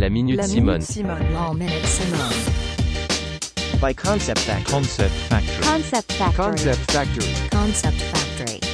La Minute La Simone. Minute Simone. Law Minute Simone. by Concept Factory. Concept Factory. Concept Factory. Concept Factory. Concept Factory.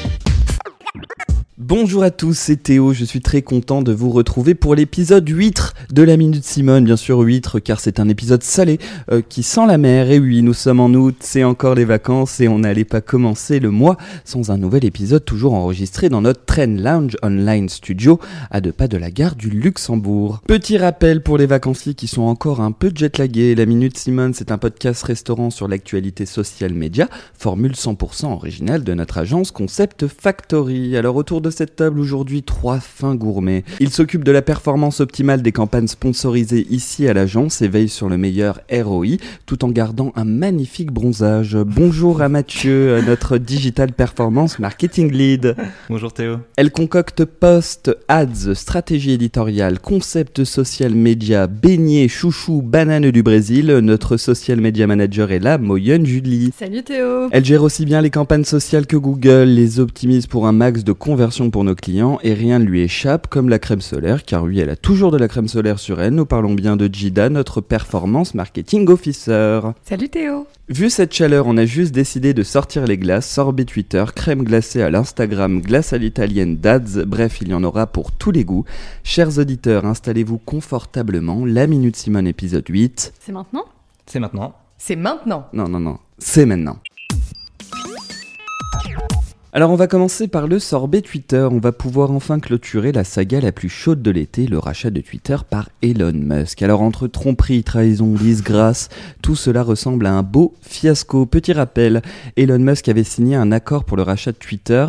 Bonjour à tous, c'est Théo, je suis très content de vous retrouver pour l'épisode 8 de la Minute Simone, bien sûr 8 car c'est un épisode salé euh, qui sent la mer, et oui nous sommes en août, c'est encore les vacances et on n'allait pas commencer le mois sans un nouvel épisode toujours enregistré dans notre Train Lounge Online Studio à deux pas de la gare du Luxembourg. Petit rappel pour les vacanciers qui sont encore un peu jetlagués, la Minute Simone c'est un podcast restaurant sur l'actualité social média, formule 100% originale de notre agence Concept Factory. Alors autour de cette table aujourd'hui, trois fins gourmets. Ils s'occupent de la performance optimale des campagnes sponsorisées ici à l'agence et veillent sur le meilleur ROI tout en gardant un magnifique bronzage. Bonjour à Mathieu, notre Digital Performance Marketing Lead. Bonjour Théo. Elle concocte post, ads, stratégie éditoriale, concept social média, beignet, chouchou, banane du Brésil. Notre social media manager est là, Moyenne Julie. Salut Théo Elle gère aussi bien les campagnes sociales que Google, les optimise pour un max de conversion pour nos clients et rien ne lui échappe comme la crème solaire car oui elle a toujours de la crème solaire sur elle. Nous parlons bien de Gida, notre performance marketing officer. Salut Théo Vu cette chaleur, on a juste décidé de sortir les glaces, sorbet Twitter, crème glacée à l'Instagram, glace à l'italienne d'Ads, bref, il y en aura pour tous les goûts. Chers auditeurs, installez-vous confortablement, la Minute Simone épisode 8. C'est maintenant? C'est maintenant. C'est maintenant Non, non, non, c'est maintenant. Alors on va commencer par le sorbet Twitter. On va pouvoir enfin clôturer la saga la plus chaude de l'été, le rachat de Twitter par Elon Musk. Alors entre tromperie, trahison, disgrâce, tout cela ressemble à un beau fiasco. Petit rappel, Elon Musk avait signé un accord pour le rachat de Twitter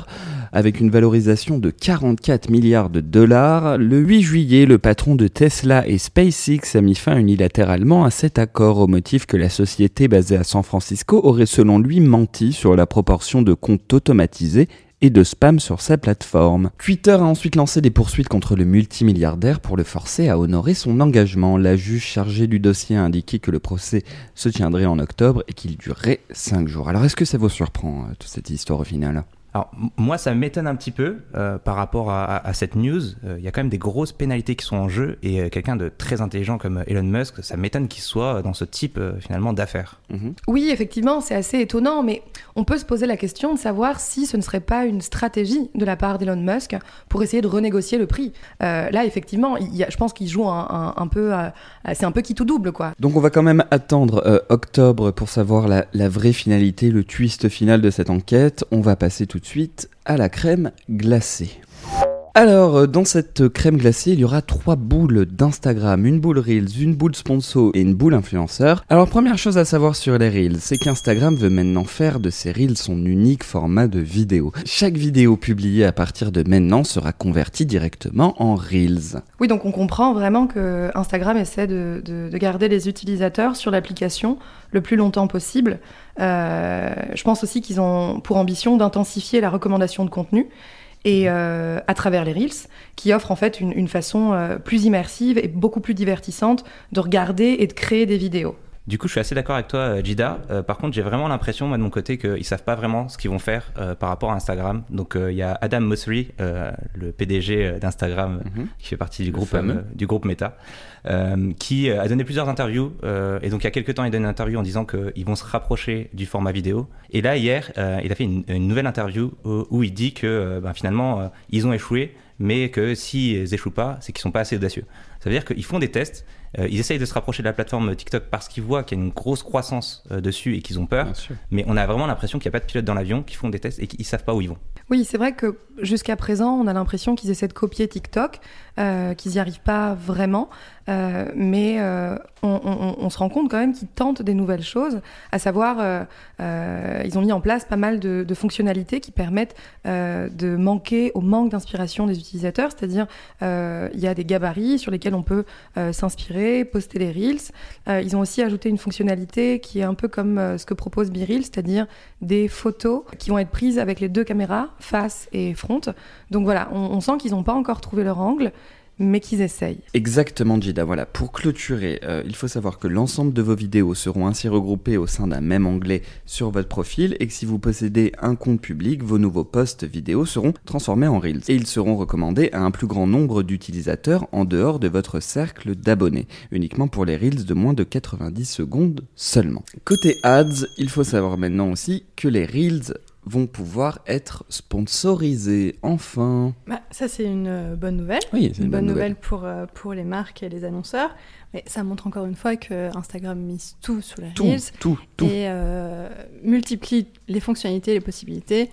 avec une valorisation de 44 milliards de dollars. Le 8 juillet, le patron de Tesla et SpaceX a mis fin unilatéralement à cet accord au motif que la société basée à San Francisco aurait selon lui menti sur la proportion de comptes automatisés et de spam sur sa plateforme. Twitter a ensuite lancé des poursuites contre le multimilliardaire pour le forcer à honorer son engagement. La juge chargée du dossier a indiqué que le procès se tiendrait en octobre et qu'il durerait 5 jours. Alors est-ce que ça vous surprend, euh, toute cette histoire au final? Alors moi ça m'étonne un petit peu euh, par rapport à, à- à cette news. Euh, Il y a quand même des grosses pénalités qui sont en jeu et euh, quelqu'un de très intelligent comme Elon Musk, ça m'étonne qu'il soit dans ce type euh, finalement d'affaires. Mhm. Oui, effectivement, c'est assez étonnant, mais on peut se poser la question de savoir si ce ne serait pas une stratégie de la part d'Elon Musk pour essayer de renégocier le prix. Euh, là, effectivement, je pense qu'il joue un, peu... à- c'est un peu qui tout double, quoi. Donc on va quand même attendre euh, octobre pour savoir la vraie finalité, le twist final de cette enquête. On va passer tout de suite à la crème glacée. Alors, euh, dans cette crème glacée, il y aura trois boules d'Instagram, une boule Reels, une boule sponsor et une boule influenceur. Alors, première chose à savoir sur les Reels, c'est qu'Instagram veut maintenant faire de ces Reels son unique format de vidéo. Chaque vidéo publiée à partir de maintenant sera convertie directement en Reels. Oui, donc on comprend vraiment que Instagram essaie de garder les utilisateurs sur l'application le plus longtemps possible. Euh, je pense aussi qu'ils ont pour ambition d'intensifier la recommandation de contenu et euh, à travers les Reels, qui offrent en fait une, façon euh, plus immersive et beaucoup plus divertissante de regarder et de créer des vidéos. Du coup je suis assez d'accord avec toi euh, Jida. Euh, par contre j'ai vraiment l'impression moi de mon côté qu'ils savent pas vraiment ce qu'ils vont faire euh, par rapport à Instagram. Donc euh, il y a Adam Mosseri, euh, le PDG d'Instagram Mhm. qui fait partie du Le groupe du groupe Meta, euh, qui a donné plusieurs interviews. euh, et donc il y a quelques temps, il donne une interview en disant qu'ils vont se rapprocher du format vidéo. Et là hier, euh, il a fait une, une nouvelle interview où, où il dit que ben, finalement ils ont échoué, mais que s'ils échouent pas, c'est qu'ils sont pas assez audacieux. Ça veut dire qu'ils font des tests. euh, ils essayent de se rapprocher de la plateforme TikTok parce qu'ils voient qu'il y a une grosse croissance euh, dessus et qu'ils ont peur. Mais on a vraiment l'impression qu'il n'y a pas de pilote dans l'avion, qui font des tests et qu'ils savent pas où ils vont. Oui, c'est vrai que jusqu'à présent, on a l'impression qu'ils essaient de copier TikTok, euh, qu'ils n'y arrivent pas vraiment, euh, mais euh, on, on- on se rend compte quand même qu'ils tentent des nouvelles choses, à savoir, euh, euh, ils ont mis en place pas mal de, de fonctionnalités qui permettent euh, de manquer au manque d'inspiration des utilisateurs, c'est-à-dire euh, il y a des gabarits sur lesquels on peut euh, s'inspirer, poster des reels. Euh, ils ont aussi ajouté une fonctionnalité qui est un peu comme euh, ce que propose BeReal, c'est-à-dire des photos qui vont être prises avec les deux caméras, face et front. Donc voilà, on, on sent qu'ils n'ont pas encore trouvé leur angle, mais qu'ils essayent. Exactement, Jida. Voilà, pour clôturer, euh, il faut savoir que l'ensemble de vos vidéos seront ainsi regroupées au sein d'un même onglet sur votre profil et que si vous possédez un compte public, vos nouveaux posts vidéo seront transformés en Reels et ils seront recommandés à un plus grand nombre d'utilisateurs en dehors de votre cercle d'abonnés, uniquement pour les Reels de moins de 90 secondes seulement. Côté ads, il faut savoir maintenant aussi que les Reels vont pouvoir être sponsorisés enfin. Bah, ça, c'est une euh, bonne nouvelle. Oui, c'est Une bonne nouvelle pour, euh, pour les marques et les annonceurs. Mais ça montre encore une fois que Instagram mise tout sur les Tout, Reels tout, tout. et euh, multiplie les fonctionnalités, les possibilités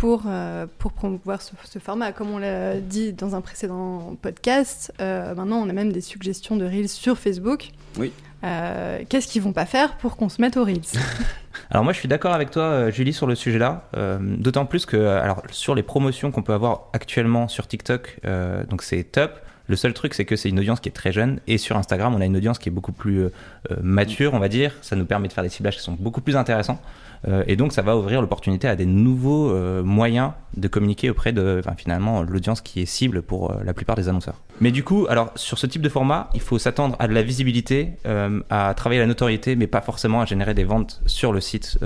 pour, euh, pour promouvoir ce, ce format. Comme on l'a dit dans un précédent podcast, euh, maintenant on a même des suggestions de Reels sur Facebook. Oui. Euh, Qu'est-ce qu'ils vont pas faire pour qu'on se mette aux Reels? Alors moi je suis d'accord avec toi Julie sur le sujet-là, Euh, d'autant plus que alors sur les promotions qu'on peut avoir actuellement sur TikTok, donc c'est top. Le seul truc c'est que c'est une audience qui est très jeune et sur Instagram on a une audience qui est beaucoup plus euh, euh, mature on va dire. Ça nous permet de faire des ciblages qui sont beaucoup plus intéressants Euh, et donc ça va ouvrir l'opportunité à des nouveaux euh, moyens de communiquer auprès de enfin, finalement l'audience qui est cible pour la plupart des annonceurs. Mais du coup alors sur ce type de format il faut s'attendre à de la visibilité, à travailler la notoriété mais pas forcément à générer des ventes sur le site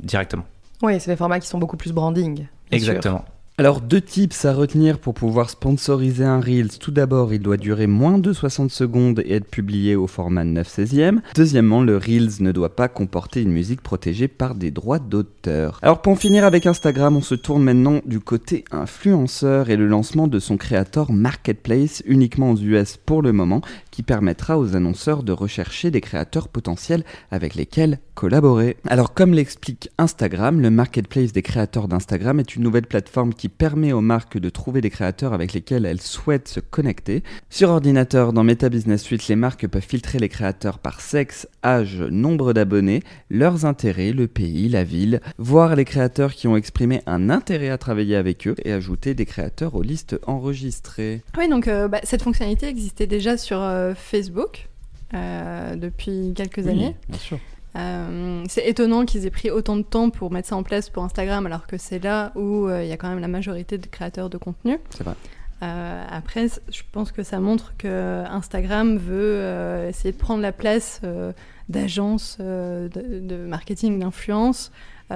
directement. Oui, c'est des formats qui sont beaucoup plus branding. sûr. Alors, deux tips à retenir pour pouvoir sponsoriser un Reels. Tout d'abord, il doit durer moins de 60 secondes et être publié au format 9 16e. Deuxièmement, le Reels ne doit pas comporter une musique protégée par des droits d'auteur. Alors, pour en finir avec Instagram, on se tourne maintenant du côté influenceur et le lancement de son créateur Marketplace uniquement aux US pour le moment, qui permettra aux annonceurs de rechercher des créateurs potentiels avec lesquels collaborer. Alors, comme l'explique Instagram, le Marketplace des créateurs d'Instagram est une nouvelle plateforme qui permet aux marques de trouver des créateurs avec lesquels elles souhaitent se connecter. Sur ordinateur, dans Meta Business Suite, les marques peuvent filtrer les créateurs par sexe, âge, nombre d'abonnés, leurs intérêts, le pays, la ville, voir les créateurs qui ont exprimé un intérêt à travailler avec eux et ajouter des créateurs aux listes enregistrées. Oui, donc euh, bah, cette fonctionnalité existait déjà sur euh, Facebook euh, depuis quelques années. bien sûr. Euh, c'est étonnant qu'ils aient pris autant de temps pour mettre ça en place pour Instagram, alors que c'est là où euh, il y a quand même la majorité de créateurs de contenu. C'est vrai. Euh, après, je pense que ça montre que Instagram veut essayer de prendre la place d'agences de, de marketing, d'influence,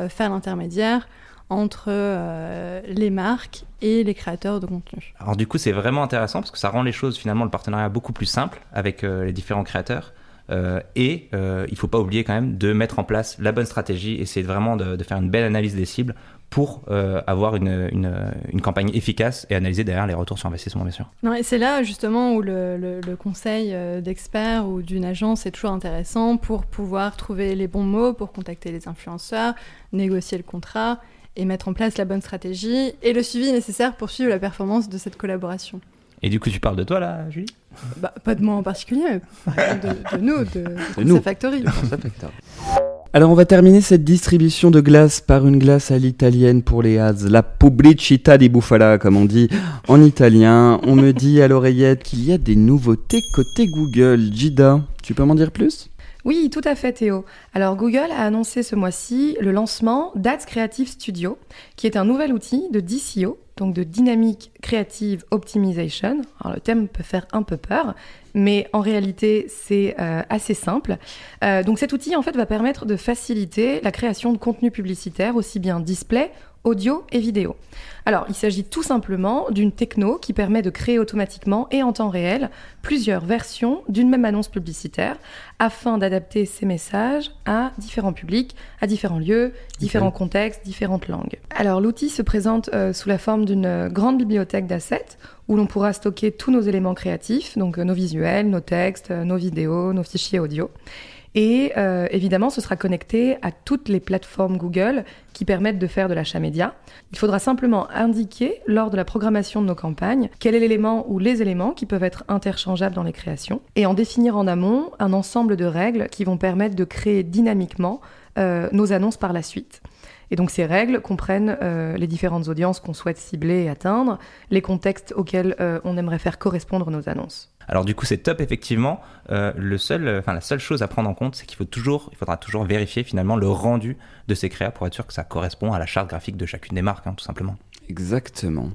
faire l'intermédiaire entre euh, les marques et les créateurs de contenu. Alors du coup, c'est vraiment intéressant parce que ça rend les choses finalement le partenariat beaucoup plus simple avec euh, les différents créateurs. Euh, et euh, il faut pas oublier quand même de mettre en place la bonne stratégie, essayer vraiment de, faire une belle analyse des cibles pour euh, avoir une, une, campagne efficace et analyser derrière les retours sur investissement bien sûr. Non, et c'est là justement où le, conseil d'expert ou d'une agence est toujours intéressant pour pouvoir trouver les bons mots, pour contacter les influenceurs, négocier le contrat et mettre en place la bonne stratégie et le suivi nécessaire pour suivre la performance de cette collaboration. Et du coup, tu parles de toi là, Julie? Bah, pas de moi en particulier, mais par exemple de, de nous, de, de nous. Factory. Alors on va terminer cette distribution de glace par une glace à l'italienne pour les ads, la pubblicità di bufala comme on dit en italien. On me dit à l'oreillette qu'il y a des nouveautés côté Google. Gida, tu peux m'en dire plus? Oui, tout à fait Théo. Alors Google a annoncé ce mois-ci le lancement d'Ads Creative Studio, qui est un nouvel outil de DCO, donc de Dynamic Creative Optimization. Alors le thème peut faire un peu peur, mais en réalité c'est euh, assez simple. Euh, donc cet outil en fait va permettre de faciliter la création de contenu publicitaire, aussi bien display, audio et vidéo. Alors, il s'agit tout simplement d'une techno qui permet de créer automatiquement et en temps réel plusieurs versions d'une même annonce publicitaire afin d'adapter ces messages à différents publics, à différents lieux, différents contextes, différentes langues. Alors, l'outil se présente euh, sous la forme d'une euh, grande bibliothèque d'assets où l'on pourra stocker tous nos éléments créatifs, donc euh, nos visuels, nos textes, euh, nos vidéos, nos fichiers audio. Et euh, évidemment, ce sera connecté à toutes les plateformes Google qui permettent de faire de l'achat média. Il faudra simplement indiquer lors de la programmation de nos campagnes quel est l'élément ou les éléments qui peuvent être interchangeables dans les créations et en définir en amont un ensemble de règles qui vont permettre de créer dynamiquement euh, nos annonces par la suite. Et donc ces règles comprennent euh, les différentes audiences qu'on souhaite cibler et atteindre, les contextes auxquels euh, on aimerait faire correspondre nos annonces. Alors du coup, c'est top effectivement. Euh, le seul, euh, enfin la seule chose à prendre en compte, c'est qu'il faut toujours, il faudra toujours vérifier finalement le rendu de ces créas pour être sûr que ça correspond à la charte graphique de chacune des marques, hein, tout simplement. Exactement.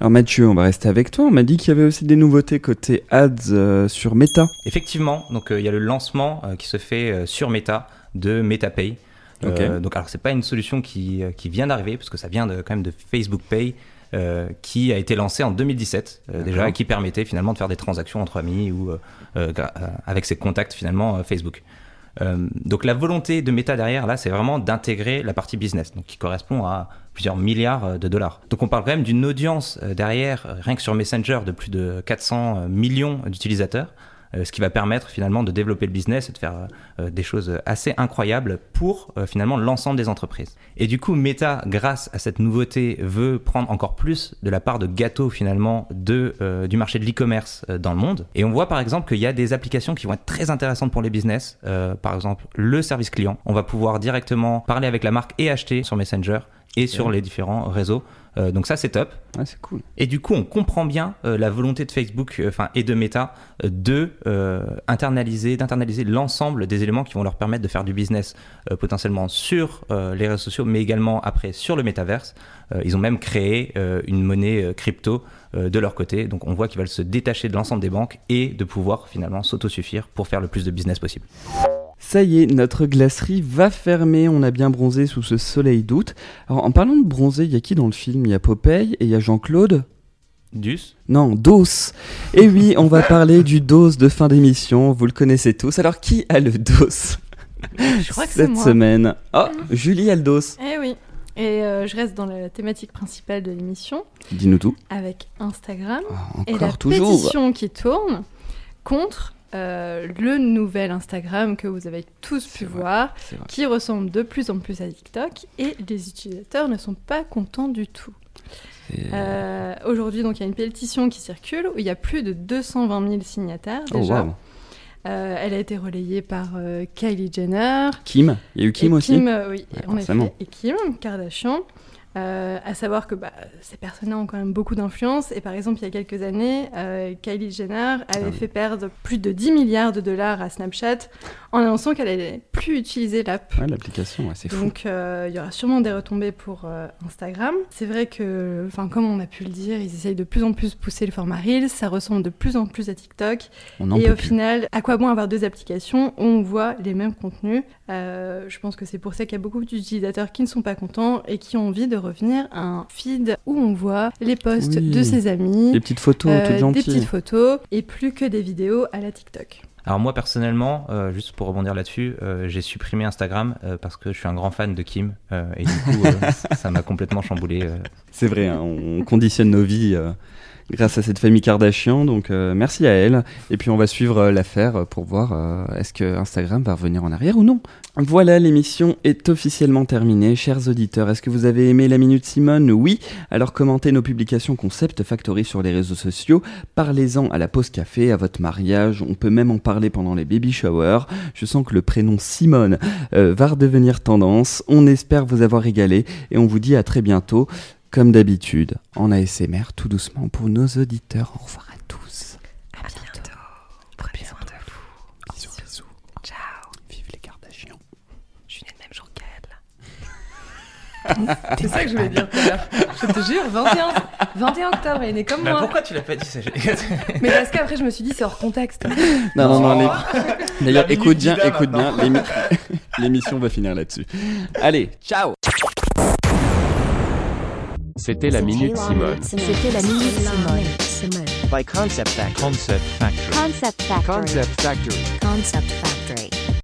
Alors Mathieu, on va rester avec toi. On m'a dit qu'il y avait aussi des nouveautés côté ads euh, sur Meta. Effectivement, donc euh, il y a le lancement euh, qui se fait euh, sur Meta de MetaPay. Ok. Euh, donc alors c'est pas une solution qui, euh, qui vient d'arriver parce que ça vient de, quand même de Facebook Pay euh, qui a été lancé en 2017 euh, déjà et qui permettait finalement de faire des transactions entre amis ou euh, euh, avec ses contacts finalement Facebook. Euh, donc la volonté de Meta derrière là c'est vraiment d'intégrer la partie business donc qui correspond à plusieurs milliards de dollars. Donc on parle quand même d'une audience derrière rien que sur Messenger de plus de 400 millions d'utilisateurs ce qui va permettre finalement de développer le business et de faire euh, des choses assez incroyables pour euh, finalement l'ensemble des entreprises. Et du coup, Meta, grâce à cette nouveauté, veut prendre encore plus de la part de gâteau finalement de, euh, du marché de l'e-commerce euh, dans le monde. Et on voit par exemple qu'il y a des applications qui vont être très intéressantes pour les business. Euh, par exemple, le service client. On va pouvoir directement parler avec la marque et acheter sur Messenger et sur les différents réseaux. Euh, donc ça, c'est top. Ouais, c'est cool. Et du coup, on comprend bien euh, la volonté de Facebook, euh, enfin et de Meta, de internaliser, d'internaliser l'ensemble des éléments qui vont leur permettre de faire du business potentiellement sur les réseaux sociaux, mais également après sur le métaverse. Ils ont même créé une monnaie crypto de leur côté. Donc, on voit qu'ils veulent se détacher de l'ensemble des banques et de pouvoir finalement s'autosuffire pour faire le plus de business possible. Ça y est, notre glacerie va fermer. On a bien bronzé sous ce soleil d'août. Alors, en parlant de bronzer, il y a qui dans le film? Il y a Popeye et il y a Jean-Claude? Dus, Non, DOS. Et oui, on va parler du DOS de fin d'émission. Vous le connaissez tous. Alors, qui a le DOS Je crois que c'est cette moi. semaine Oh, Julie a le DOS. Eh oui. Et euh, je reste dans la thématique principale de l'émission Dis-nous tout. avec Instagram Oh, et la encore, toujours. pétition qui tourne contre euh, le nouvel Instagram que vous avez tous pu vrai. voir, qui ressemble de plus en plus à TikTok et les utilisateurs ne sont pas contents du tout. Euh, Aujourd'hui, donc, il y a une pétition qui circule où il y a plus de 220 000 signataires Oh, déjà. wow. Euh, elle a été relayée par euh, Kylie Jenner, Kim Il y a eu Kim et aussi Kim, euh, oui, Ouais, en effet, et Kim Kardashian. Euh, à savoir que bah, ces personnes-là ont quand même beaucoup d'influence. Et par exemple, il y a quelques années, euh, Kylie Jenner avait Ah oui. fait perdre plus de 10 milliards de dollars à Snapchat en annonçant qu'elle allait plus utiliser l'app. Ouais, l'application, ouais, c'est fou. Donc euh, il y aura sûrement des retombées pour Instagram. C'est vrai que, enfin comme on a pu le dire, ils essayent de plus en plus pousser le format Reels. Ça ressemble de plus en plus à TikTok. On en Et peut au plus. final, à quoi bon avoir deux applications? Où on voit les mêmes contenus Je pense que c'est pour ça qu'il y a beaucoup d'utilisateurs qui ne sont pas contents et qui ont envie de revenir à un feed où on voit les posts Oui. de ses amis, Des petites photos euh, toutes des petites photos et plus que des vidéos à la TikTok. Alors moi personnellement, euh, juste pour rebondir là-dessus, euh, j'ai supprimé Instagram euh, parce que je suis un grand fan de Kim euh, et du coup euh, ça m'a complètement chamboulé. euh. C'est vrai, hein, on conditionne nos vies euh, grâce à cette famille Kardashian, donc euh, merci à elle. Et puis on va suivre euh, l'affaire pour voir euh, est-ce que Instagram va revenir en arrière ou non. Voilà, l'émission est officiellement terminée. Chers auditeurs, est-ce que vous avez aimé la Minute Simone? Oui. Alors commentez nos publications Concept Factory sur les réseaux sociaux. Parlez-en à la pause café, à votre mariage. On peut même en parler pendant les baby showers. Je sens que le prénom Simone euh, va redevenir tendance. On espère vous avoir régalé et on vous dit à très bientôt. Comme d'habitude, en ASMR, tout doucement pour nos auditeurs. Au revoir à tous. À bientôt. Prenez soin de vous. Bisous, bisous. Ciao. Vive les Kardashians. Je suis née le même jour qu'elle. C'est ça que je voulais dire tout à l'heure. Je te jure, 21, 21 octobre, elle est née comme moi. pourquoi tu l'as pas dit ça Mais parce qu'après, je me suis dit, c'est hors contexte. Non, non, non. Oh. les- D'ailleurs, écoute bien, écoute bien. maintenant. L'émission va finir là-dessus. Allez, ciao C'était la Minute Simone. C'était la Minute Simone. by Concept Factory. Concept Factory. Concept Factory. Concept Factory. Concept Factory.